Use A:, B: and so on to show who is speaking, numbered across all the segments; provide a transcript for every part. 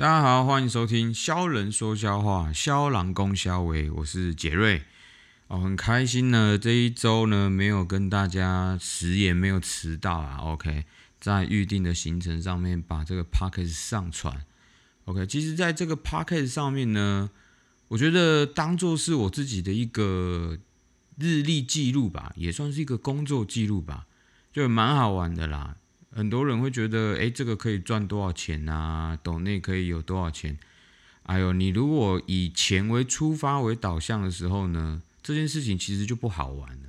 A: 大家好，欢迎收听肖人说笑话，肖郎公肖维，我是杰瑞。哦，很开心呢，这一周呢没有跟大家迟延，没有迟到啊。OK，在预定的行程上面把这个 p o c k e 上传。OK，其实在这个 p o c k e 上面呢，我觉得当做是我自己的一个日历记录吧，也算是一个工作记录吧，就蛮好玩的啦。很多人会觉得，哎，这个可以赚多少钱啊？抖内可以有多少钱？哎呦，你如果以钱为出发为导向的时候呢，这件事情其实就不好玩了。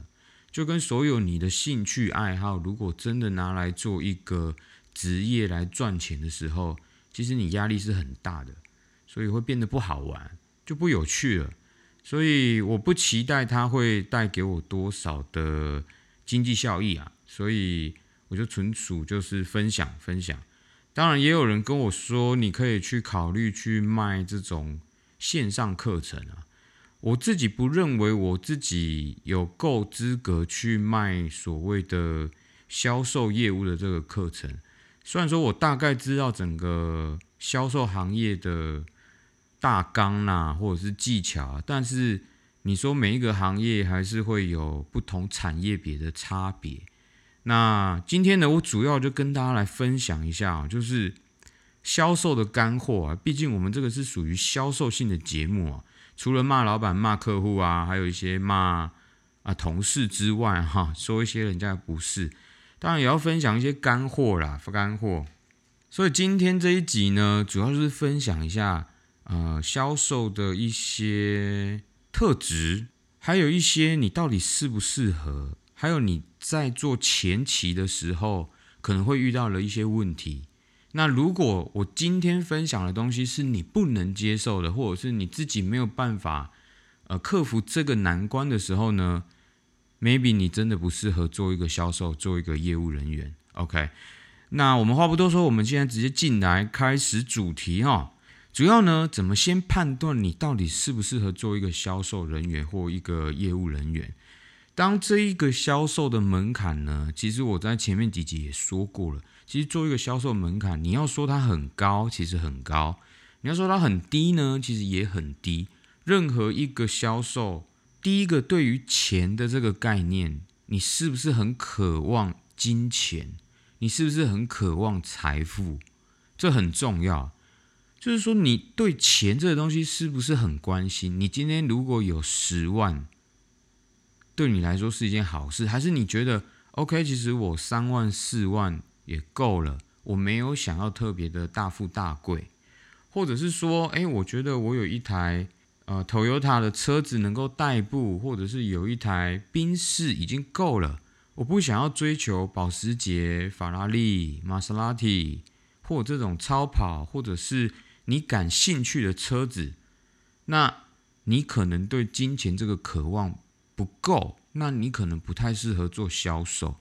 A: 就跟所有你的兴趣爱好，如果真的拿来做一个职业来赚钱的时候，其实你压力是很大的，所以会变得不好玩，就不有趣了。所以我不期待它会带给我多少的经济效益啊，所以。我就纯属就是分享分享，当然也有人跟我说，你可以去考虑去卖这种线上课程啊。我自己不认为我自己有够资格去卖所谓的销售业务的这个课程。虽然说我大概知道整个销售行业的大纲呐，或者是技巧，啊但是你说每一个行业还是会有不同产业别的差别。那今天呢，我主要就跟大家来分享一下，就是销售的干货啊。毕竟我们这个是属于销售性的节目啊，除了骂老板、骂客户啊，还有一些骂啊同事之外，哈，说一些人家的不是，当然也要分享一些干货啦，干货。所以今天这一集呢，主要就是分享一下呃销售的一些特质，还有一些你到底适不适合。还有你在做前期的时候，可能会遇到了一些问题。那如果我今天分享的东西是你不能接受的，或者是你自己没有办法呃克服这个难关的时候呢，maybe 你真的不适合做一个销售，做一个业务人员。OK，那我们话不多说，我们现在直接进来开始主题哈。主要呢，怎么先判断你到底适不适合做一个销售人员或一个业务人员？当这一个销售的门槛呢，其实我在前面几集也说过了。其实做一个销售门槛，你要说它很高，其实很高；你要说它很低呢，其实也很低。任何一个销售，第一个对于钱的这个概念，你是不是很渴望金钱？你是不是很渴望财富？这很重要。就是说，你对钱这个东西是不是很关心？你今天如果有十万。对你来说是一件好事，还是你觉得 OK？其实我三万四万也够了，我没有想要特别的大富大贵，或者是说，哎，我觉得我有一台呃 Toyota 的车子能够代步，或者是有一台宾士已经够了，我不想要追求保时捷、法拉利、玛莎拉蒂或这种超跑，或者是你感兴趣的车子，那你可能对金钱这个渴望。不够，那你可能不太适合做销售，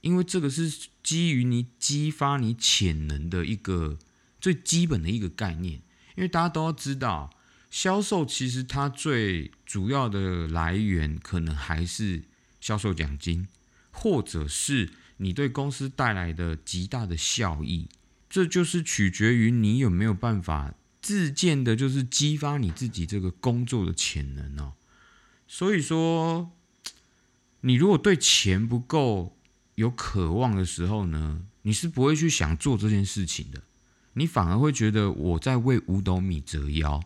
A: 因为这个是基于你激发你潜能的一个最基本的一个概念。因为大家都要知道，销售其实它最主要的来源可能还是销售奖金，或者是你对公司带来的极大的效益。这就是取决于你有没有办法自荐的，就是激发你自己这个工作的潜能哦。所以说，你如果对钱不够有渴望的时候呢，你是不会去想做这件事情的。你反而会觉得我在为五斗米折腰，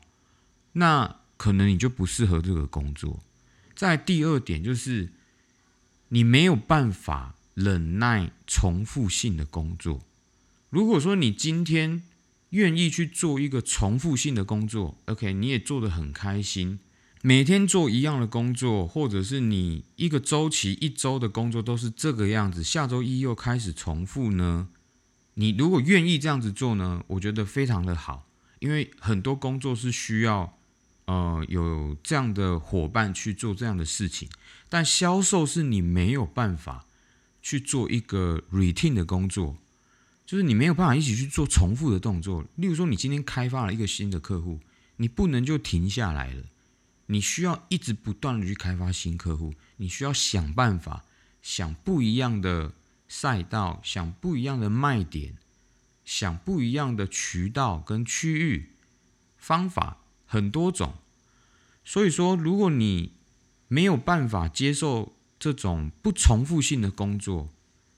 A: 那可能你就不适合这个工作。在第二点就是，你没有办法忍耐重复性的工作。如果说你今天愿意去做一个重复性的工作，OK，你也做得很开心。每天做一样的工作，或者是你一个周期一周的工作都是这个样子，下周一又开始重复呢？你如果愿意这样子做呢，我觉得非常的好，因为很多工作是需要呃有这样的伙伴去做这样的事情，但销售是你没有办法去做一个 routine 的工作，就是你没有办法一起去做重复的动作。例如说，你今天开发了一个新的客户，你不能就停下来了。你需要一直不断的去开发新客户，你需要想办法，想不一样的赛道，想不一样的卖点，想不一样的渠道跟区域方法很多种。所以说，如果你没有办法接受这种不重复性的工作，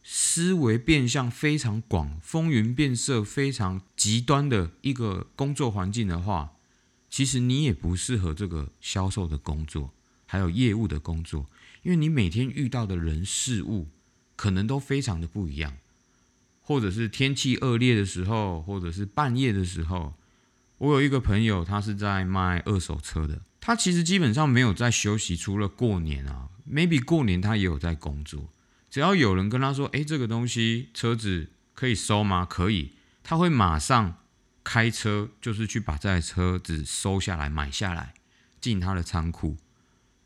A: 思维变相非常广、风云变色、非常极端的一个工作环境的话，其实你也不适合这个销售的工作，还有业务的工作，因为你每天遇到的人事物可能都非常的不一样，或者是天气恶劣的时候，或者是半夜的时候。我有一个朋友，他是在卖二手车的，他其实基本上没有在休息，除了过年啊，maybe 过年他也有在工作。只要有人跟他说：“哎，这个东西车子可以收吗？”可以，他会马上开车，就是去把这台车子收下来、买下来，进他的仓库。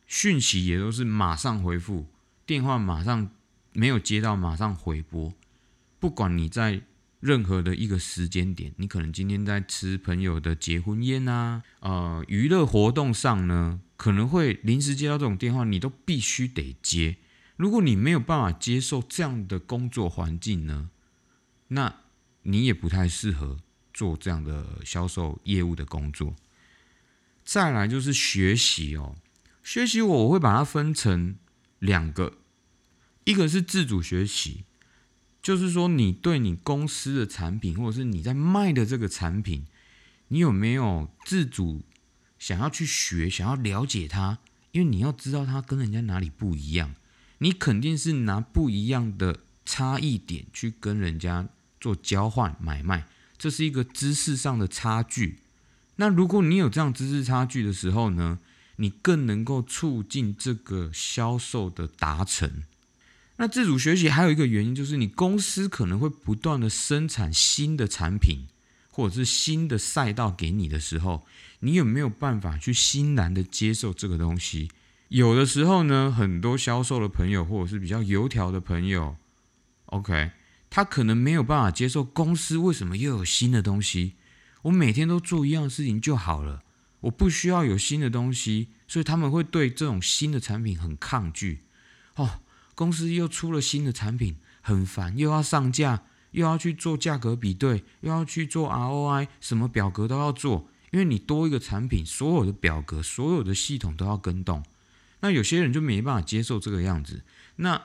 A: 讯息也都是马上回复，电话马上没有接到，马上回拨。不管你在任何的一个时间点，你可能今天在吃朋友的结婚宴啊，呃，娱乐活动上呢，可能会临时接到这种电话，你都必须得接。如果你没有办法接受这样的工作环境呢，那你也不太适合做这样的销售业务的工作。再来就是学习哦，学习我我会把它分成两个，一个是自主学习，就是说你对你公司的产品或者是你在卖的这个产品，你有没有自主想要去学，想要了解它，因为你要知道它跟人家哪里不一样。你肯定是拿不一样的差异点去跟人家做交换买卖，这是一个知识上的差距。那如果你有这样知识差距的时候呢，你更能够促进这个销售的达成。那自主学习还有一个原因就是，你公司可能会不断的生产新的产品或者是新的赛道给你的时候，你有没有办法去欣然的接受这个东西？有的时候呢，很多销售的朋友或者是比较油条的朋友，OK，他可能没有办法接受公司为什么又有新的东西。我每天都做一样事情就好了，我不需要有新的东西，所以他们会对这种新的产品很抗拒。哦，公司又出了新的产品，很烦，又要上架，又要去做价格比对，又要去做 ROI，什么表格都要做，因为你多一个产品，所有的表格、所有的系统都要跟动。那有些人就没办法接受这个样子，那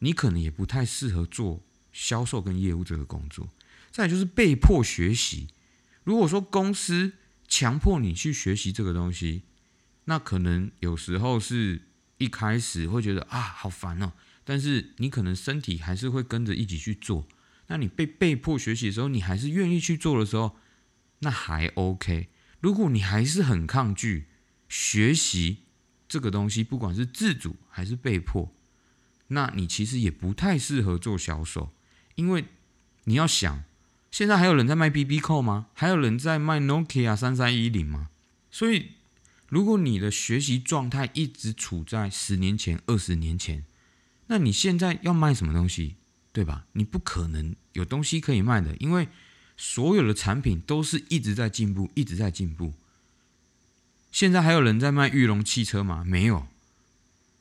A: 你可能也不太适合做销售跟业务这个工作。再就是被迫学习，如果说公司强迫你去学习这个东西，那可能有时候是一开始会觉得啊好烦哦，但是你可能身体还是会跟着一起去做。那你被被迫学习的时候，你还是愿意去做的时候，那还 OK。如果你还是很抗拒学习，这个东西不管是自主还是被迫，那你其实也不太适合做销售，因为你要想，现在还有人在卖 BB 扣吗？还有人在卖 Nokia 三三一零吗？所以，如果你的学习状态一直处在十年前、二十年前，那你现在要卖什么东西，对吧？你不可能有东西可以卖的，因为所有的产品都是一直在进步，一直在进步。现在还有人在卖玉龙汽车吗？没有。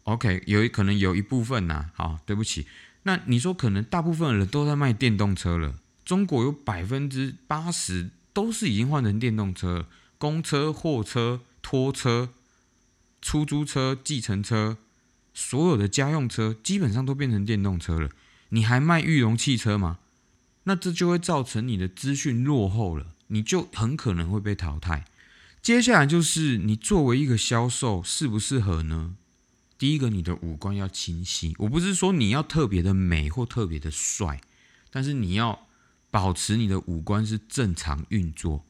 A: OK，有可能有一部分呐。好，对不起。那你说可能大部分人都在卖电动车了。中国有百分之八十都是已经换成电动车了，公车、货车、拖车、出租车、计程车，所有的家用车基本上都变成电动车了。你还卖玉龙汽车吗？那这就会造成你的资讯落后了，你就很可能会被淘汰。接下来就是你作为一个销售适不适合呢？第一个，你的五官要清晰。我不是说你要特别的美或特别的帅，但是你要保持你的五官是正常运作。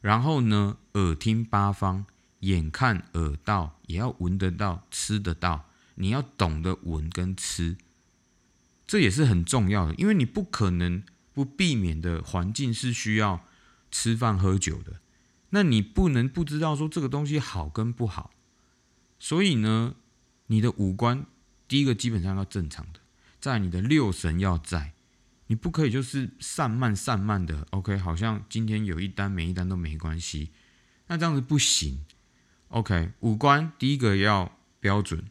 A: 然后呢，耳听八方，眼看耳到，也要闻得到、吃得到。你要懂得闻跟吃，这也是很重要的，因为你不可能不避免的环境是需要吃饭喝酒的。那你不能不知道说这个东西好跟不好，所以呢，你的五官第一个基本上要正常的，在你的六神要在，你不可以就是散漫散漫的，OK，好像今天有一单每一单都没关系，那这样子不行，OK，五官第一个要标准，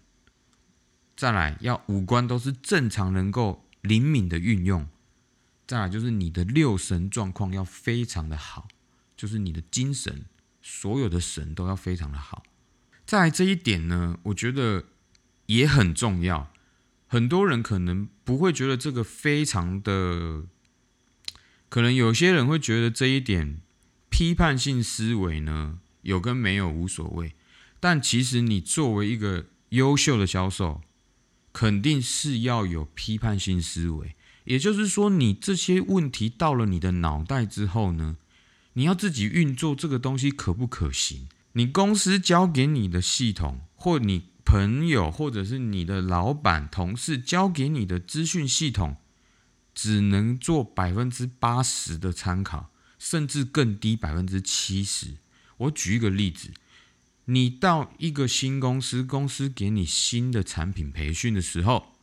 A: 再来要五官都是正常能够灵敏的运用，再来就是你的六神状况要非常的好，就是你的精神，所有的神都要非常的好。在这一点呢，我觉得也很重要。很多人可能不会觉得这个非常的，可能有些人会觉得这一点批判性思维呢，有跟没有无所谓。但其实你作为一个优秀的销售，肯定是要有批判性思维。也就是说，你这些问题到了你的脑袋之后呢，你要自己运作这个东西可不可行？你公司交给你的系统，或你朋友，或者是你的老板、同事交给你的资讯系统，只能做百分之八十的参考，甚至更低百分之七十。我举一个例子，你到一个新公司，公司给你新的产品培训的时候，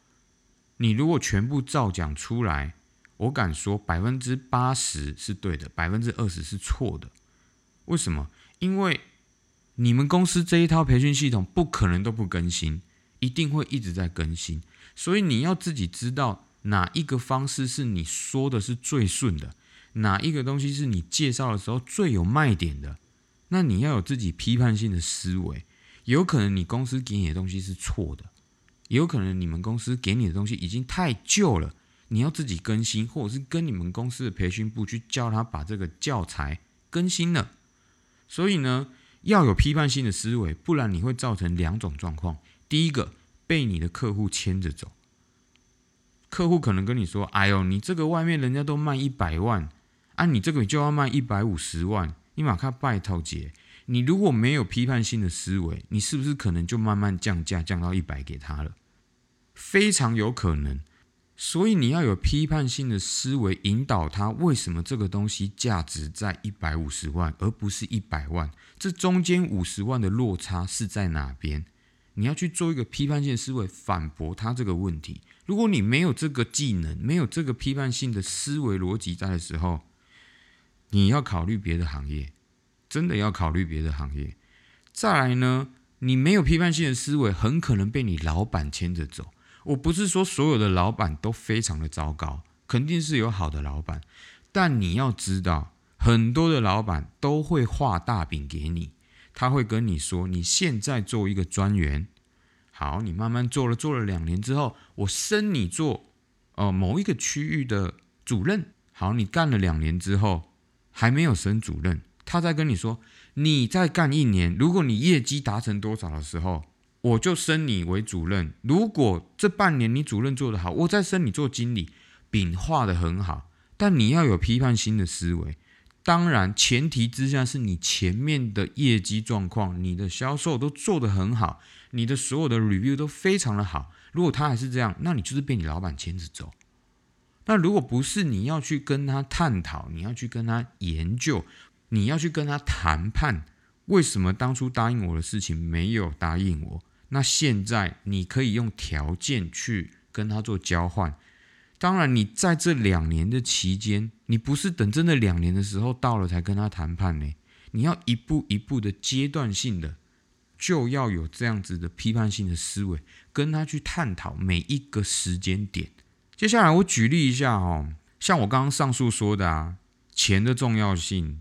A: 你如果全部照讲出来，我敢说百分之八十是对的，百分之二十是错的。为什么？因为你们公司这一套培训系统不可能都不更新，一定会一直在更新。所以你要自己知道哪一个方式是你说的是最顺的，哪一个东西是你介绍的时候最有卖点的。那你要有自己批判性的思维。有可能你公司给你的东西是错的，也有可能你们公司给你的东西已经太旧了，你要自己更新，或者是跟你们公司的培训部去叫他把这个教材更新了。所以呢？要有批判性的思维，不然你会造成两种状况。第一个，被你的客户牵着走。客户可能跟你说：“哎呦，你这个外面人家都卖一百万，啊，你这个就要卖一百五十万，你马上拜托姐。”你如果没有批判性的思维，你是不是可能就慢慢降价，降到一百给他了？非常有可能。所以你要有批判性的思维，引导他为什么这个东西价值在一百五十万，而不是一百万？这中间五十万的落差是在哪边？你要去做一个批判性思维，反驳他这个问题。如果你没有这个技能，没有这个批判性的思维逻辑在的时候，你要考虑别的行业，真的要考虑别的行业。再来呢，你没有批判性的思维，很可能被你老板牵着走。我不是说所有的老板都非常的糟糕，肯定是有好的老板，但你要知道，很多的老板都会画大饼给你，他会跟你说，你现在做一个专员，好，你慢慢做了，做了两年之后，我升你做哦某一个区域的主任，好，你干了两年之后还没有升主任，他再跟你说，你再干一年，如果你业绩达成多少的时候。我就升你为主任。如果这半年你主任做得好，我再升你做经理。饼画的很好，但你要有批判性的思维。当然，前提之下是你前面的业绩状况、你的销售都做得很好，你的所有的 review 都非常的好。如果他还是这样，那你就是被你老板牵着走。那如果不是，你要去跟他探讨，你要去跟他研究，你要去跟他谈判，为什么当初答应我的事情没有答应我？那现在你可以用条件去跟他做交换。当然，你在这两年的期间，你不是等真的两年的时候到了才跟他谈判呢？你要一步一步的阶段性的，就要有这样子的批判性的思维，跟他去探讨每一个时间点。接下来我举例一下哦，像我刚刚上述说的啊，钱的重要性。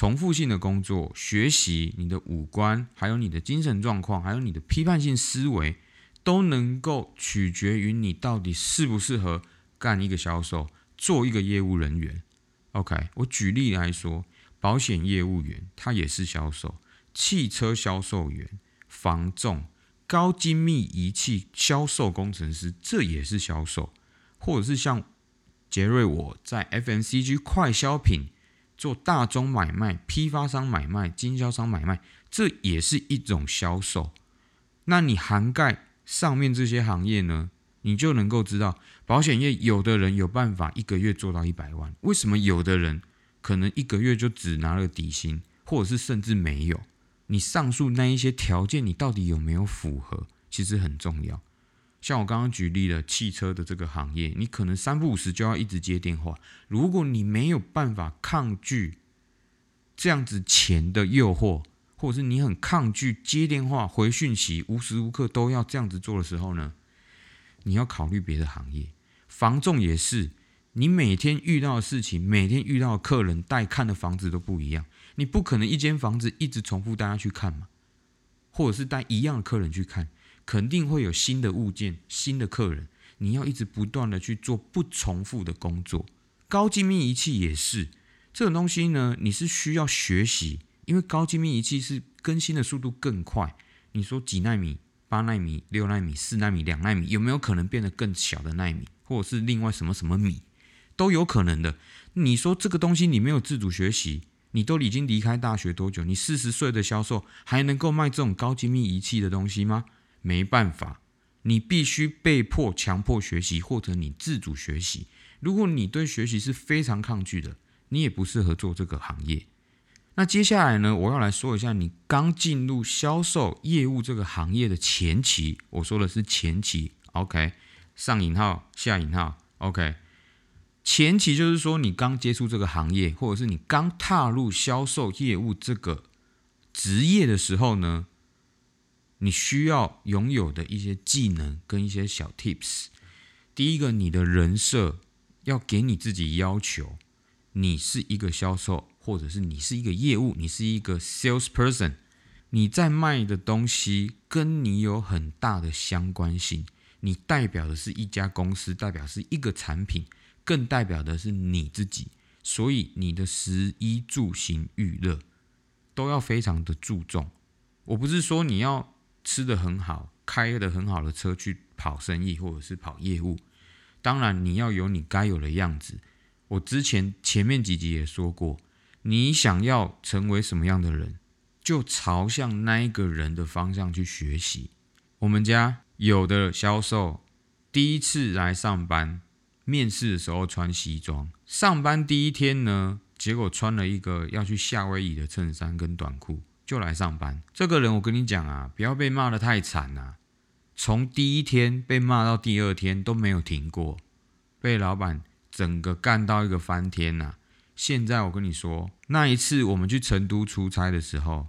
A: 重复性的工作、学习、你的五官，还有你的精神状况，还有你的批判性思维，都能够取决于你到底适不适合干一个销售，做一个业务人员。OK，我举例来说，保险业务员他也是销售，汽车销售员、防重、高精密仪器销售工程师，这也是销售，或者是像杰瑞我在 FMCG 快消品。做大宗买卖、批发商买卖、经销商买卖，这也是一种销售。那你涵盖上面这些行业呢，你就能够知道，保险业有的人有办法一个月做到一百万，为什么有的人可能一个月就只拿了底薪，或者是甚至没有？你上述那一些条件，你到底有没有符合，其实很重要。像我刚刚举例的汽车的这个行业，你可能三不五时就要一直接电话。如果你没有办法抗拒这样子钱的诱惑，或者是你很抗拒接电话、回讯息，无时无刻都要这样子做的时候呢，你要考虑别的行业。防重也是，你每天遇到的事情，每天遇到的客人带看的房子都不一样，你不可能一间房子一直重复大家去看嘛，或者是带一样的客人去看，肯定会有新的物件、新的客人，你要一直不断的去做不重复的工作。高精密仪器也是这种东西呢，你是需要学习，因为高精密仪器是更新的速度更快。你说几纳米？八纳米、六纳米、四纳米、两纳米，有没有可能变得更小的纳米，或者是另外什么什么米，都有可能的。你说这个东西你没有自主学习，你都已经离开大学多久？你四十岁的销售还能够卖这种高精密仪器的东西吗？没办法，你必须被迫强迫学习，或者你自主学习。如果你对学习是非常抗拒的，你也不适合做这个行业。那接下来呢，我要来说一下你刚进入销售业务这个行业的前期。我说的是前期，OK，上引号下引号，OK，前期就是说你刚接触这个行业，或者是你刚踏入销售业务这个职业的时候呢，你需要拥有的一些技能跟一些小 Tips。第一个，你的人设要给你自己要求，你是一个销售。或者是你是一个业务，你是一个 salesperson，你在卖的东西跟你有很大的相关性。你代表的是一家公司，代表是一个产品，更代表的是你自己。所以你的食衣住行娱乐都要非常的注重。我不是说你要吃的很好，开的很好的车去跑生意或者是跑业务，当然你要有你该有的样子。我之前前面几集也说过。你想要成为什么样的人，就朝向那一个人的方向去学习。我们家有的销售第一次来上班，面试的时候穿西装，上班第一天呢，结果穿了一个要去夏威夷的衬衫跟短裤就来上班。这个人我跟你讲啊，不要被骂的太惨啊，从第一天被骂到第二天都没有停过，被老板整个干到一个翻天呐。现在我跟你说，那一次我们去成都出差的时候，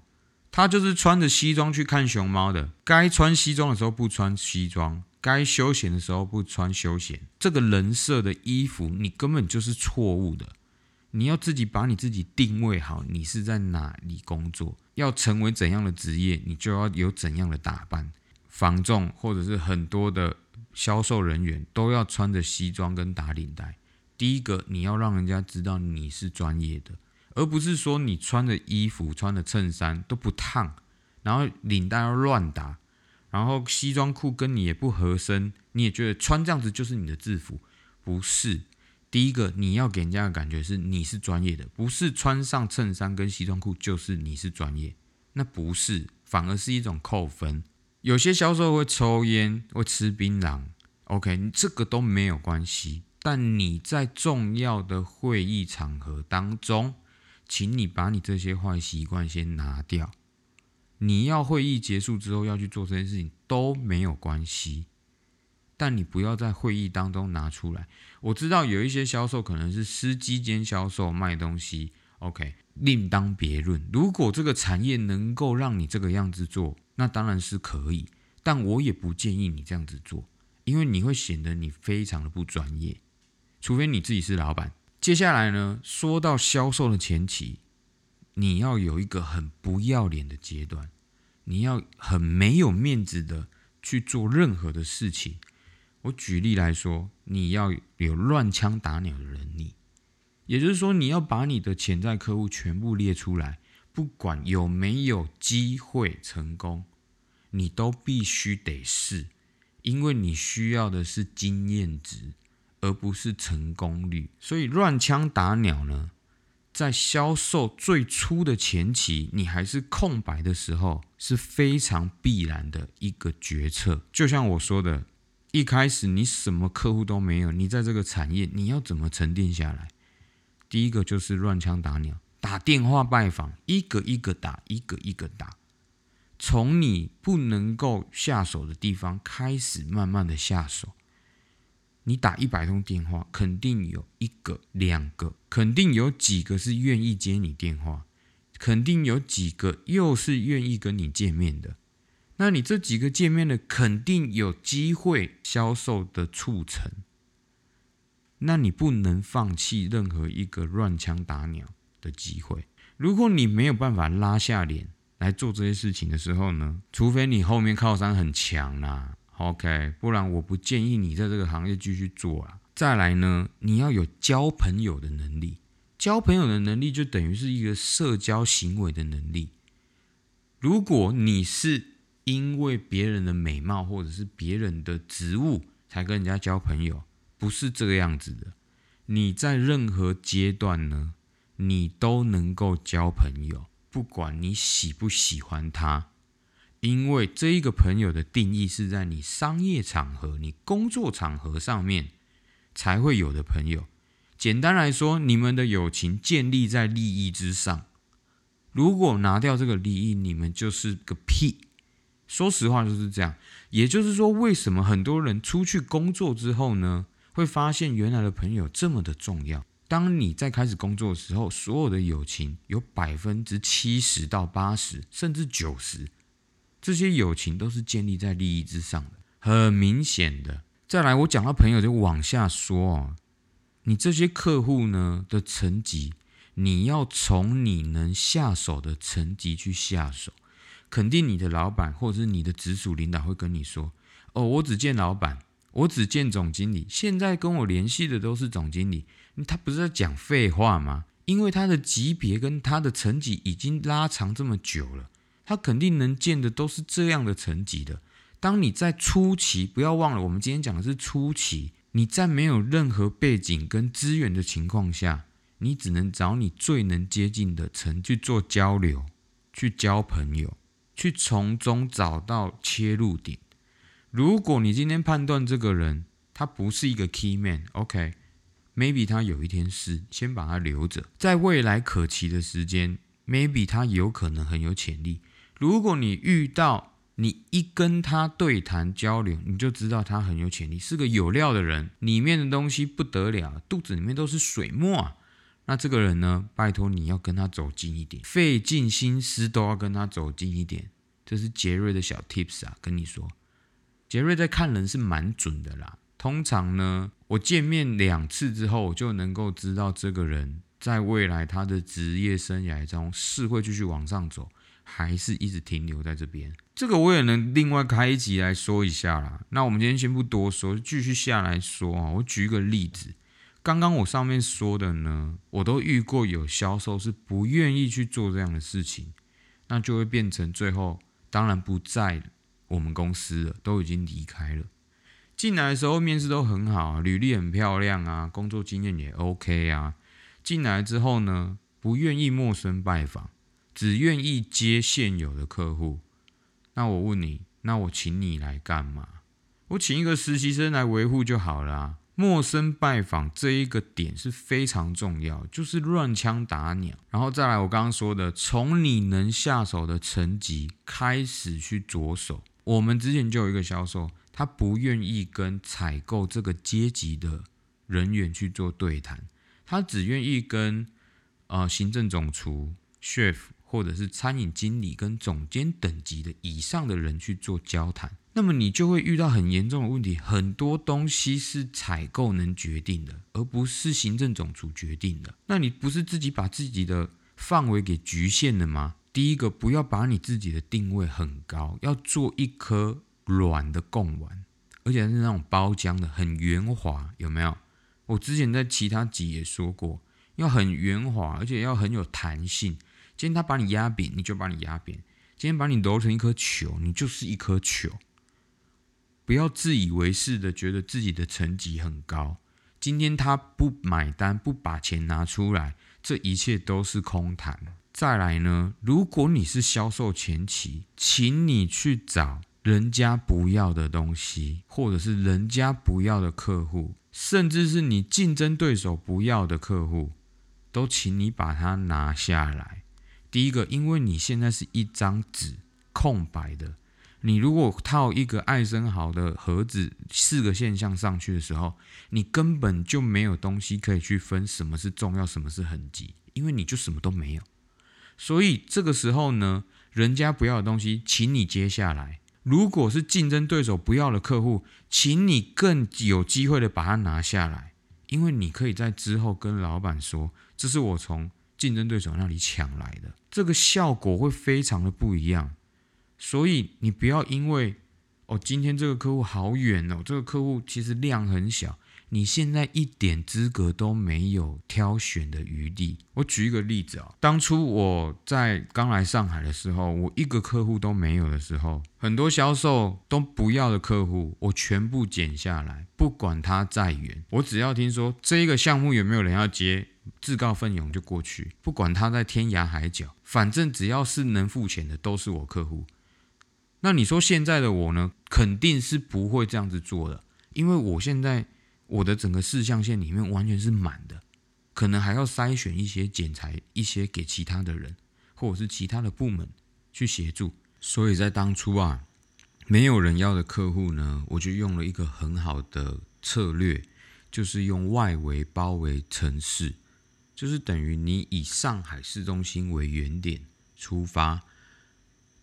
A: 他就是穿着西装去看熊猫的。该穿西装的时候不穿西装，该休闲的时候不穿休闲。这个人设的衣服，你根本就是错误的。你要自己把你自己定位好，你是在哪里工作，要成为怎样的职业，你就要有怎样的打扮。防重或者是很多的销售人员都要穿着西装跟打领带。第一个，你要让人家知道你是专业的，而不是说你穿的衣服、穿的衬衫都不烫，然后领带要乱打，然后西装裤跟你也不合身，你也觉得穿这样子就是你的制服，不是。第一个，你要给人家的感觉是你是专业的，不是穿上衬衫跟西装裤就是你是专业，那不是，反而是一种扣分。有些销售会抽烟，会吃槟榔，OK，你这个都没有关系。但你在重要的会议场合当中，请你把你这些坏习惯先拿掉。你要会议结束之后要去做这件事情都没有关系，但你不要在会议当中拿出来。我知道有一些销售可能是司机兼销售卖东西，OK，另当别论。如果这个产业能够让你这个样子做，那当然是可以，但我也不建议你这样子做，因为你会显得你非常的不专业。除非你自己是老板。接下来呢，说到销售的前期，你要有一个很不要脸的阶段，你要很没有面子的去做任何的事情。我举例来说，你要有乱枪打鸟的能力，也就是说，你要把你的潜在客户全部列出来，不管有没有机会成功，你都必须得试，因为你需要的是经验值。而不是成功率，所以乱枪打鸟呢，在销售最初的前期，你还是空白的时候，是非常必然的一个决策。就像我说的，一开始你什么客户都没有，你在这个产业，你要怎么沉淀下来？第一个就是乱枪打鸟，打电话拜访，一个一个打，一个一个打，从你不能够下手的地方开始，慢慢的下手。你打一百通电话，肯定有一个、两个，肯定有几个是愿意接你电话，肯定有几个又是愿意跟你见面的。那你这几个见面的，肯定有机会销售的促成。那你不能放弃任何一个乱枪打鸟的机会。如果你没有办法拉下脸来做这些事情的时候呢，除非你后面靠山很强啦，OK，不然我不建议你在这个行业继续做啊。再来呢，你要有交朋友的能力，交朋友的能力就等于是一个社交行为的能力。如果你是因为别人的美貌或者是别人的职务才跟人家交朋友，不是这个样子的。你在任何阶段呢，你都能够交朋友，不管你喜不喜欢他，因为这一个朋友的定义是在你商业场合、你工作场合上面才会有的朋友。简单来说，你们的友情建立在利益之上。如果拿掉这个利益，你们就是个屁。说实话就是这样，也就是说，为什么很多人出去工作之后呢，会发现原来的朋友这么的重要？当你在开始工作的时候，所有的友情有百分之七十到八十，甚至九十，这些友情都是建立在利益之上的。很明显的，再来我讲到朋友就往下说哦，你这些客户呢的层级，你要从你能下手的层级去下手。肯定你的老板或者是你的直属领导会跟你说：“哦，我只见老板，我只见总经理。现在跟我联系的都是总经理，他不是在讲废话吗？因为他的级别跟他的层级已经拉长这么久了，他肯定能见的都是这样的层级的。当你在初期，不要忘了，我们今天讲的是初期，你在没有任何背景跟资源的情况下，你只能找你最能接近的层去做交流，去交朋友。”去从中找到切入点。如果你今天判断这个人他不是一个 key man，OK，maybe 他有一天是，先把他留着，在未来可期的时间，maybe 他有可能很有潜力。如果你遇到你一跟他对谈交流，你就知道他很有潜力，是个有料的人，里面的东西不得了，肚子里面都是水墨啊。那这个人呢？拜托你要跟他走近一点，费尽心思都要跟他走近一点。这是杰瑞的小 tips 啊，跟你说，杰瑞在看人是蛮准的啦。通常呢，我见面两次之后，我就能够知道这个人在未来他的职业生涯中是会继续往上走，还是一直停留在这边。这个我也能另外开一集来说一下啦。那我们今天先不多说，继续下来说啊。我举一个例子。刚刚我上面说的呢，我都遇过有销售是不愿意去做这样的事情，那就会变成最后当然不在我们公司了，都已经离开了。进来的时候面试都很好，履历很漂亮啊，工作经验也 OK 啊。进来之后呢，不愿意陌生拜访，只愿意接现有的客户。那我问你，那我请你来干嘛？我请一个实习生来维护就好了。陌生拜访这一个点是非常重要，就是乱枪打鸟，然后再来我刚刚说的，从你能下手的层级开始去着手。我们之前就有一个销售，他不愿意跟采购这个阶级的人员去做对谈，他只愿意跟呃行政总厨、chef 或者是餐饮经理跟总监等级的以上的人去做交谈。那么你就会遇到很严重的问题，很多东西是采购能决定的，而不是行政总厨决定的。那你不是自己把自己的范围给局限了吗？第一个，不要把你自己的定位很高，要做一颗软的贡丸，而且是那种包浆的，很圆滑，有没有？我之前在其他集也说过，要很圆滑，而且要很有弹性。今天他把你压扁，你就把你压扁；今天把你揉成一颗球，你就是一颗球。不要自以为是的觉得自己的成绩很高，今天他不买单，不把钱拿出来，这一切都是空谈。再来呢，如果你是销售前期，请你去找人家不要的东西，或者是人家不要的客户，甚至是你竞争对手不要的客户，都请你把它拿下来。第一个，因为你现在是一张纸，空白的。你如果套一个爱森豪的盒子四个现象上去的时候，你根本就没有东西可以去分什么是重要，什么是痕迹，因为你就什么都没有。所以这个时候呢，人家不要的东西，请你接下来；如果是竞争对手不要的客户，请你更有机会的把它拿下来，因为你可以在之后跟老板说，这是我从竞争对手那里抢来的，这个效果会非常的不一样。所以你不要因为哦，今天这个客户好远哦，这个客户其实量很小。你现在一点资格都没有挑选的余地。我举一个例子啊，当初我在刚来上海的时候，我一个客户都没有的时候，很多销售都不要的客户，我全部剪下来，不管他再远，我只要听说这一个项目有没有人要接，自告奋勇就过去，不管他在天涯海角，反正只要是能付钱的都是我客户。那你说现在的我呢，肯定是不会这样子做的，因为我现在。我的整个四象线里面完全是满的，可能还要筛选一些剪裁，一些给其他的人，或者是其他的部门去协助。所以在当初啊，没有人要的客户呢，我就用了一个很好的策略，就是用外围包围城市，就是等于你以上海市中心为原点出发，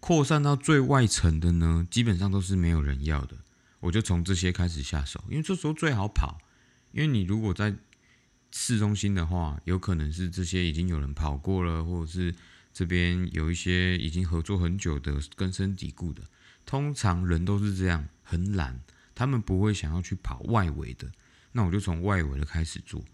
A: 扩散到最外层的呢，基本上都是没有人要的。我就从这些开始下手，因为这时候最好跑。因为你如果在市中心的话，有可能是这些已经有人跑过了，或者是这边有一些已经合作很久的根深蒂固的。通常人都是这样，很懒，他们不会想要去跑外围的。那我就从外围的开始做，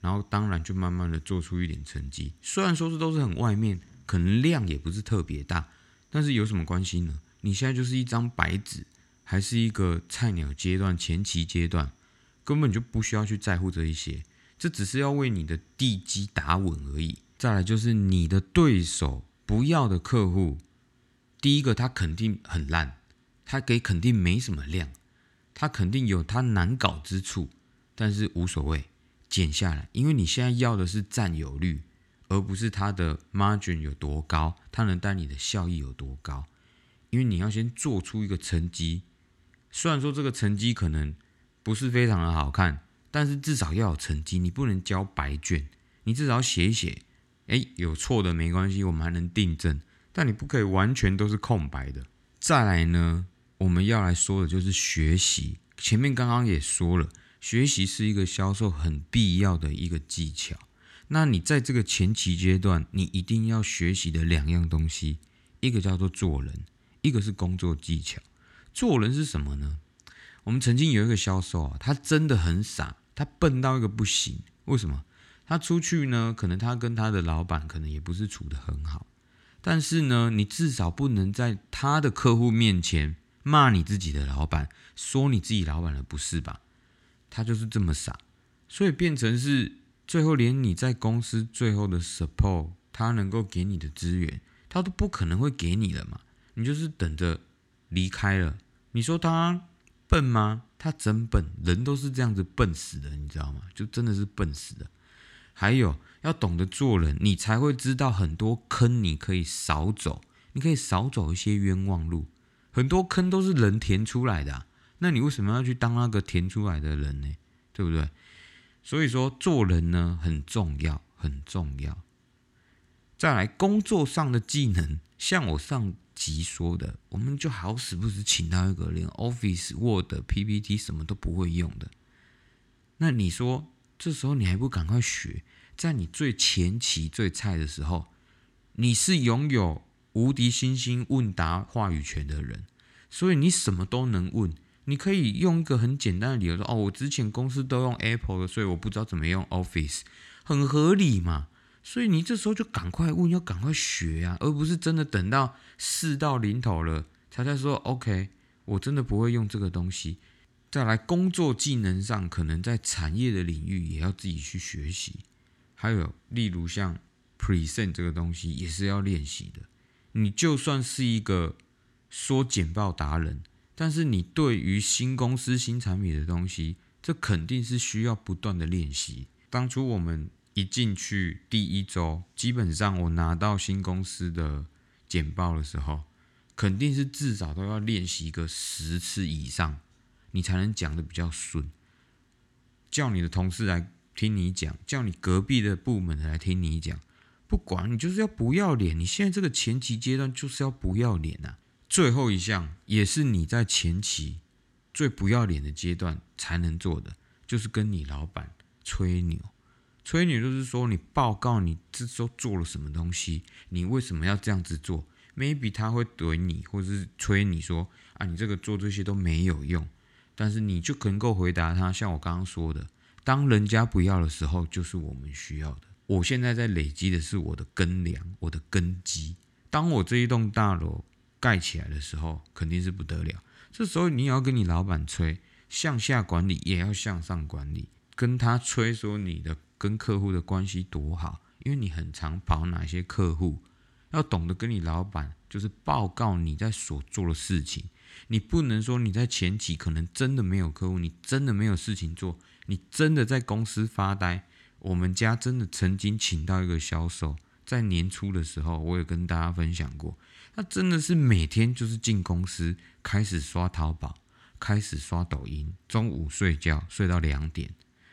A: 然后当然就慢慢的做出一点成绩。虽然说是都是很外面，可能量也不是特别大，但是有什么关系呢？你现在就是一张白纸。还是一个菜鸟阶段、前期阶段，根本就不需要去在乎这一些，这只是要为你的地基打稳而已。再来就是你的对手不要的客户，第一个他肯定很烂，他给肯定没什么量，他肯定有他难搞之处，但是无所谓，减下来，因为你现在要的是占有率，而不是他的 margin 有多高，他能带你的效益有多高，因为你要先做出一个成绩。虽然说这个成绩可能不是非常的好看，但是至少要有成绩。你不能交白卷，你至少写一写。哎，有错的没关系，我们还能订正。但你不可以完全都是空白的。再来呢，我们要来说的就是学习。前面刚刚也说了，学习是一个销售很必要的一个技巧。那你在这个前期阶段，你一定要学习的两样东西，一个叫做做人，一个是工作技巧。做人是什么呢？我们曾经有一个销售啊，他真的很傻，他笨到一个不行。为什么？他出去呢？可能他跟他的老板可能也不是处得很好，但是呢，你至少不能在他的客户面前骂你自己的老板，说你自己老板的不是吧？他就是这么傻，所以变成是最后连你在公司最后的 support，他能够给你的资源，他都不可能会给你了嘛？你就是等着。离开了，你说他笨吗？他真笨，人都是这样子笨死的，你知道吗？就真的是笨死的。还有要懂得做人，你才会知道很多坑你可以少走，你可以少走一些冤枉路。很多坑都是人填出来的，那你为什么要去当那个填出来的人呢？对不对？所以说做人呢很重要，很重要。再来工作上的技能，像我上。集说的，我们就好死不死请到一个连 Office、Word、PPT 什么都不会用的。那你说，这时候你还不赶快学？在你最前期、最菜的时候，你是拥有无敌星星问答话语权的人，所以你什么都能问。你可以用一个很简单的理由说：“哦，我之前公司都用 Apple 的，所以我不知道怎么用 Office。”很合理嘛？所以你这时候就赶快问，要赶快学啊，而不是真的等到事到临头了才在说 OK，我真的不会用这个东西。再来工作技能上，可能在产业的领域也要自己去学习。还有例如像 present 这个东西也是要练习的。你就算是一个说简报达人，但是你对于新公司新产品的东西，这肯定是需要不断的练习。当初我们。一进去第一周，基本上我拿到新公司的简报的时候，肯定是至少都要练习个十次以上，你才能讲的比较顺。叫你的同事来听你讲，叫你隔壁的部门来听你讲，不管你就是要不要脸。你现在这个前期阶段就是要不要脸呐。最后一项也是你在前期最不要脸的阶段才能做的，就是跟你老板。吹牛。吹牛就是说，你报告你这周做了什么东西，你为什么要这样子做？maybe 他会怼你，或者是吹你说啊，你这个做这些都没有用。但是你就能够回答他，像我刚刚说的，当人家不要的时候，就是我们需要的。我现在在累积的是我的根粮，我的根基。当我这一栋大楼盖起来的时候，肯定是不得了。这时候你也要跟你老板吹，向下管理也要向上管理，跟他吹说你的。跟客户的关系多好，因为你很常跑哪些客户，要懂得跟你老板就是报告你在所做的事情。你不能说你在前期可能真的没有客户，你真的没有事情做，你真的在公司发呆。我们家真的曾经请到一个销售，在年初的时候，我有跟大家分享过，他真的是每天就是进公司开始刷淘宝，开始刷抖音，中午睡觉睡到两点。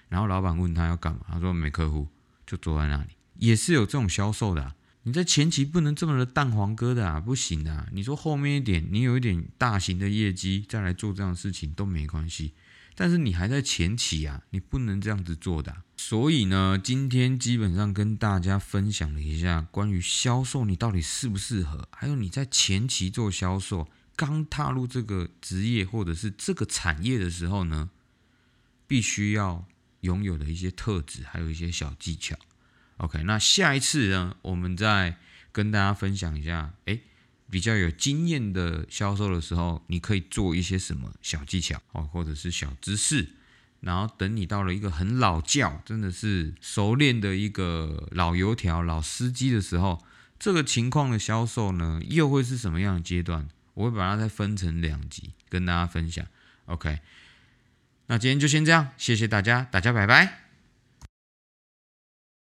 A: 然后老板问他要干嘛，他说没客户，就坐在那里。也是有这种销售的，你在前期不能这么的蛋黄哥的啊，不行的。你说后面一点，你有一点大型的业绩再来做这样的事情都没关系。但是你还在前期啊，你不能这样子做的。所以呢，今天基本上跟大家分享了一下关于销售，你到底适不适合，还有你在前期做销售，刚踏入这个职业或者是这个产业的时候呢，必须要。拥有的一些特质，还有一些小技巧。OK，那下一次呢，我们再跟大家分享一下，哎，比较有经验的销售的时候，你可以做一些什么小技巧哦，或者是小知识。然后等你到了一个很老教，真的是熟练的一个老油条、老司机的时候，这个情况的销售呢，又会是什么样的阶段？我会把它再分成两集跟大家分享。OK。那今天就先这样，谢谢大家，大家拜拜。